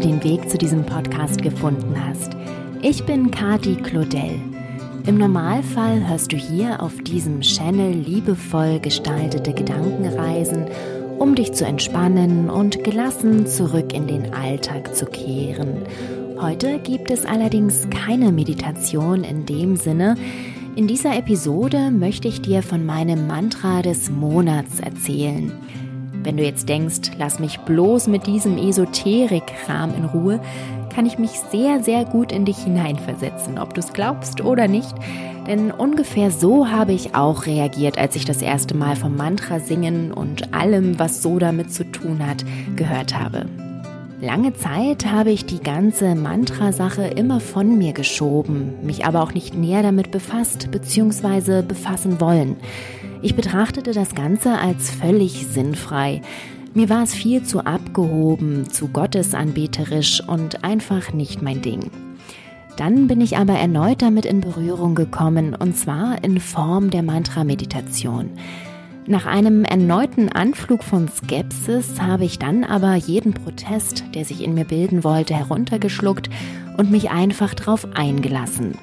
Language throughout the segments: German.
heute den Weg zu diesem Podcast gefunden hast. Ich bin Kati Claudel. Im Normalfall hörst du hier auf diesem Channel liebevoll gestaltete Gedankenreisen, um dich zu entspannen und gelassen zurück in den Alltag zu kehren. Heute gibt es allerdings keine Meditation in dem Sinne. In dieser Episode möchte ich dir von meinem Mantra des Monats erzählen. Wenn du jetzt denkst, lass mich bloß mit diesem Esoterik-Kram in Ruhe, kann ich mich sehr, sehr gut in dich hineinversetzen, ob du es glaubst oder nicht. Denn ungefähr so habe ich auch reagiert, als ich das erste Mal vom Mantra singen und allem, was so damit zu tun hat, gehört habe. Lange Zeit habe ich die ganze Mantra-Sache immer von mir geschoben, mich aber auch nicht näher damit befasst bzw. befassen wollen. Ich betrachtete das Ganze als völlig sinnfrei. Mir war es viel zu abgehoben, zu gottesanbeterisch und einfach nicht mein Ding. Dann bin ich aber erneut damit in Berührung gekommen, und zwar in Form der Mantra-Meditation. Nach einem erneuten Anflug von Skepsis habe ich dann aber jeden Protest, der sich in mir bilden wollte, heruntergeschluckt und mich einfach drauf eingelassen.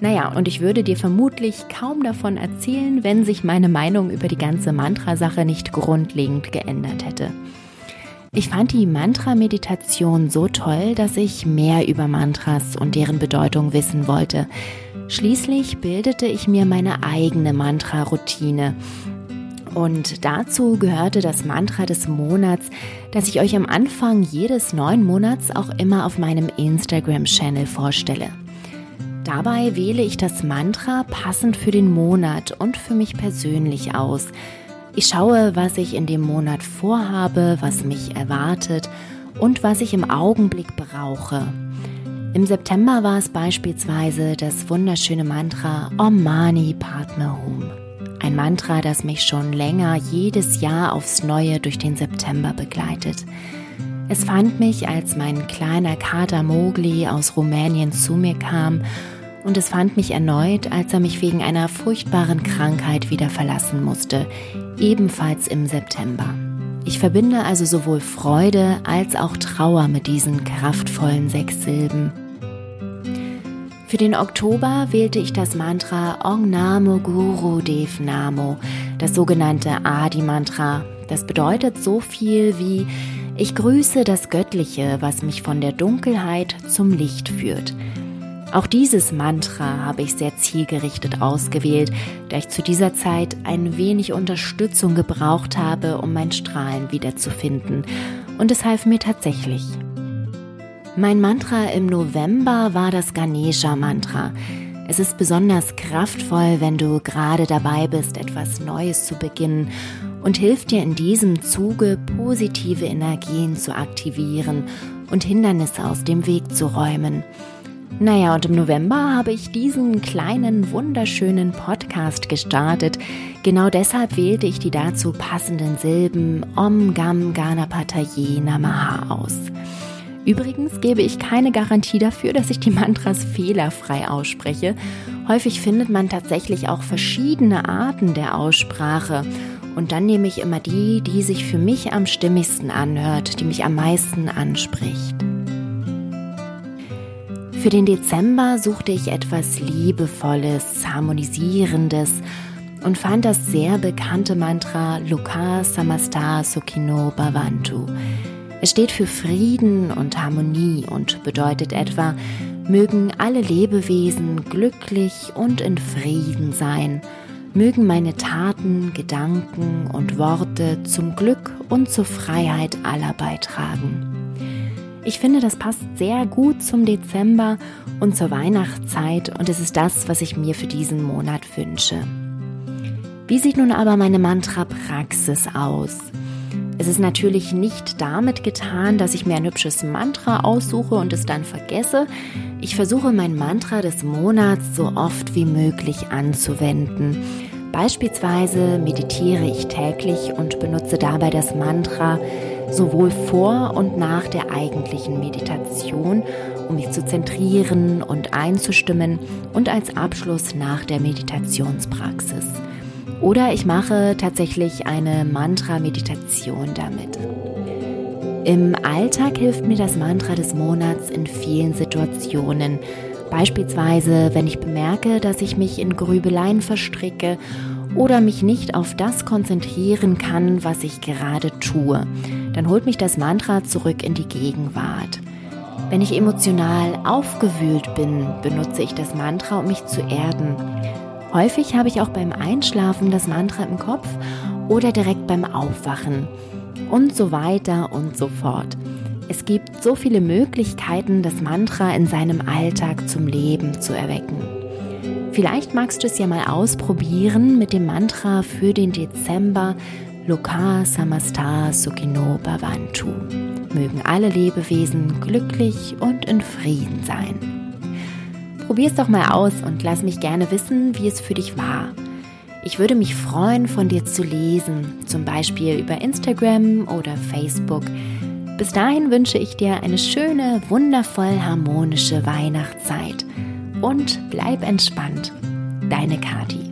Naja, und ich würde dir vermutlich kaum davon erzählen, wenn sich meine Meinung über die ganze Mantra-Sache nicht grundlegend geändert hätte. Ich fand die Mantra-Meditation so toll, dass ich mehr über Mantras und deren Bedeutung wissen wollte. Schließlich bildete ich mir meine eigene Mantra-Routine. Und dazu gehörte das Mantra des Monats, das ich euch am Anfang jedes neuen Monats auch immer auf meinem Instagram-Channel vorstelle. Dabei wähle ich das Mantra passend für den Monat und für mich persönlich aus. Ich schaue, was ich in dem Monat vorhabe, was mich erwartet und was ich im Augenblick brauche. Im September war es beispielsweise das wunderschöne Mantra Om Mani Padme Hum. Ein Mantra, das mich schon länger jedes Jahr aufs Neue durch den September begleitet. Es fand mich, als mein kleiner Kater Mowgli aus Rumänien zu mir kam und es fand mich erneut, als er mich wegen einer furchtbaren Krankheit wieder verlassen musste, ebenfalls im September. Ich verbinde also sowohl Freude als auch Trauer mit diesen kraftvollen sechs Silben. Für den Oktober wählte ich das Mantra Ong Namo Guru Dev Namo, das sogenannte Adi-Mantra. Das bedeutet so viel wie Ich grüße das Göttliche, was mich von der Dunkelheit zum Licht führt. Auch dieses Mantra habe ich sehr zielgerichtet ausgewählt, da ich zu dieser Zeit ein wenig Unterstützung gebraucht habe, um mein Strahlen wiederzufinden. Und es half mir tatsächlich. Mein Mantra im November war das Ganesha-Mantra. Es ist besonders kraftvoll, wenn du gerade dabei bist, etwas Neues zu beginnen und hilft dir in diesem Zuge, positive Energien zu aktivieren und Hindernisse aus dem Weg zu räumen. Naja, und im November habe ich diesen kleinen, wunderschönen Podcast gestartet. Genau deshalb wählte ich die dazu passenden Silben Om Gam Ganapataye Namaha aus. Übrigens gebe ich keine Garantie dafür, dass ich die Mantras fehlerfrei ausspreche. Häufig findet man tatsächlich auch verschiedene Arten der Aussprache. Und dann nehme ich immer die, die sich für mich am stimmigsten anhört, die mich am meisten anspricht. Für den Dezember suchte ich etwas Liebevolles, Harmonisierendes und fand das sehr bekannte Mantra Luka Samasta Sukino Bhavantu. Es steht für Frieden und Harmonie und bedeutet etwa, mögen alle Lebewesen glücklich und in Frieden sein, mögen meine Taten, Gedanken und Worte zum Glück und zur Freiheit aller beitragen. Ich finde, das passt sehr gut zum Dezember und zur Weihnachtszeit und es ist das, was ich mir für diesen Monat wünsche. Wie sieht nun aber meine Mantra-Praxis aus? Es ist natürlich nicht damit getan, dass ich mir ein hübsches Mantra aussuche und es dann vergesse. Ich versuche mein Mantra des Monats so oft wie möglich anzuwenden. Beispielsweise meditiere ich täglich und benutze dabei das Mantra sowohl vor und nach der eigentlichen Meditation, um mich zu zentrieren und einzustimmen und als Abschluss nach der Meditationspraxis. Oder ich mache tatsächlich eine Mantra-Meditation damit. Im Alltag hilft mir das Mantra des Monats in vielen Situationen. Beispielsweise, wenn ich bemerke, dass ich mich in Grübeleien verstricke oder mich nicht auf das konzentrieren kann, was ich gerade tue. Dann holt mich das Mantra zurück in die Gegenwart. Wenn ich emotional aufgewühlt bin, benutze ich das Mantra, um mich zu erden. Häufig habe ich auch beim Einschlafen das Mantra im Kopf oder direkt beim Aufwachen und so weiter und so fort. Es gibt so viele Möglichkeiten, das Mantra in seinem Alltag zum Leben zu erwecken. Vielleicht magst du es ja mal ausprobieren mit dem Mantra für den Dezember Loka Samastar Sukino Bhavantu. Mögen alle Lebewesen glücklich und in Frieden sein. Probier es doch mal aus und lass mich gerne wissen, wie es für dich war. Ich würde mich freuen, von dir zu lesen, zum Beispiel über Instagram oder Facebook. Bis dahin wünsche ich dir eine schöne, wundervoll harmonische Weihnachtszeit und bleib entspannt. Deine Kati.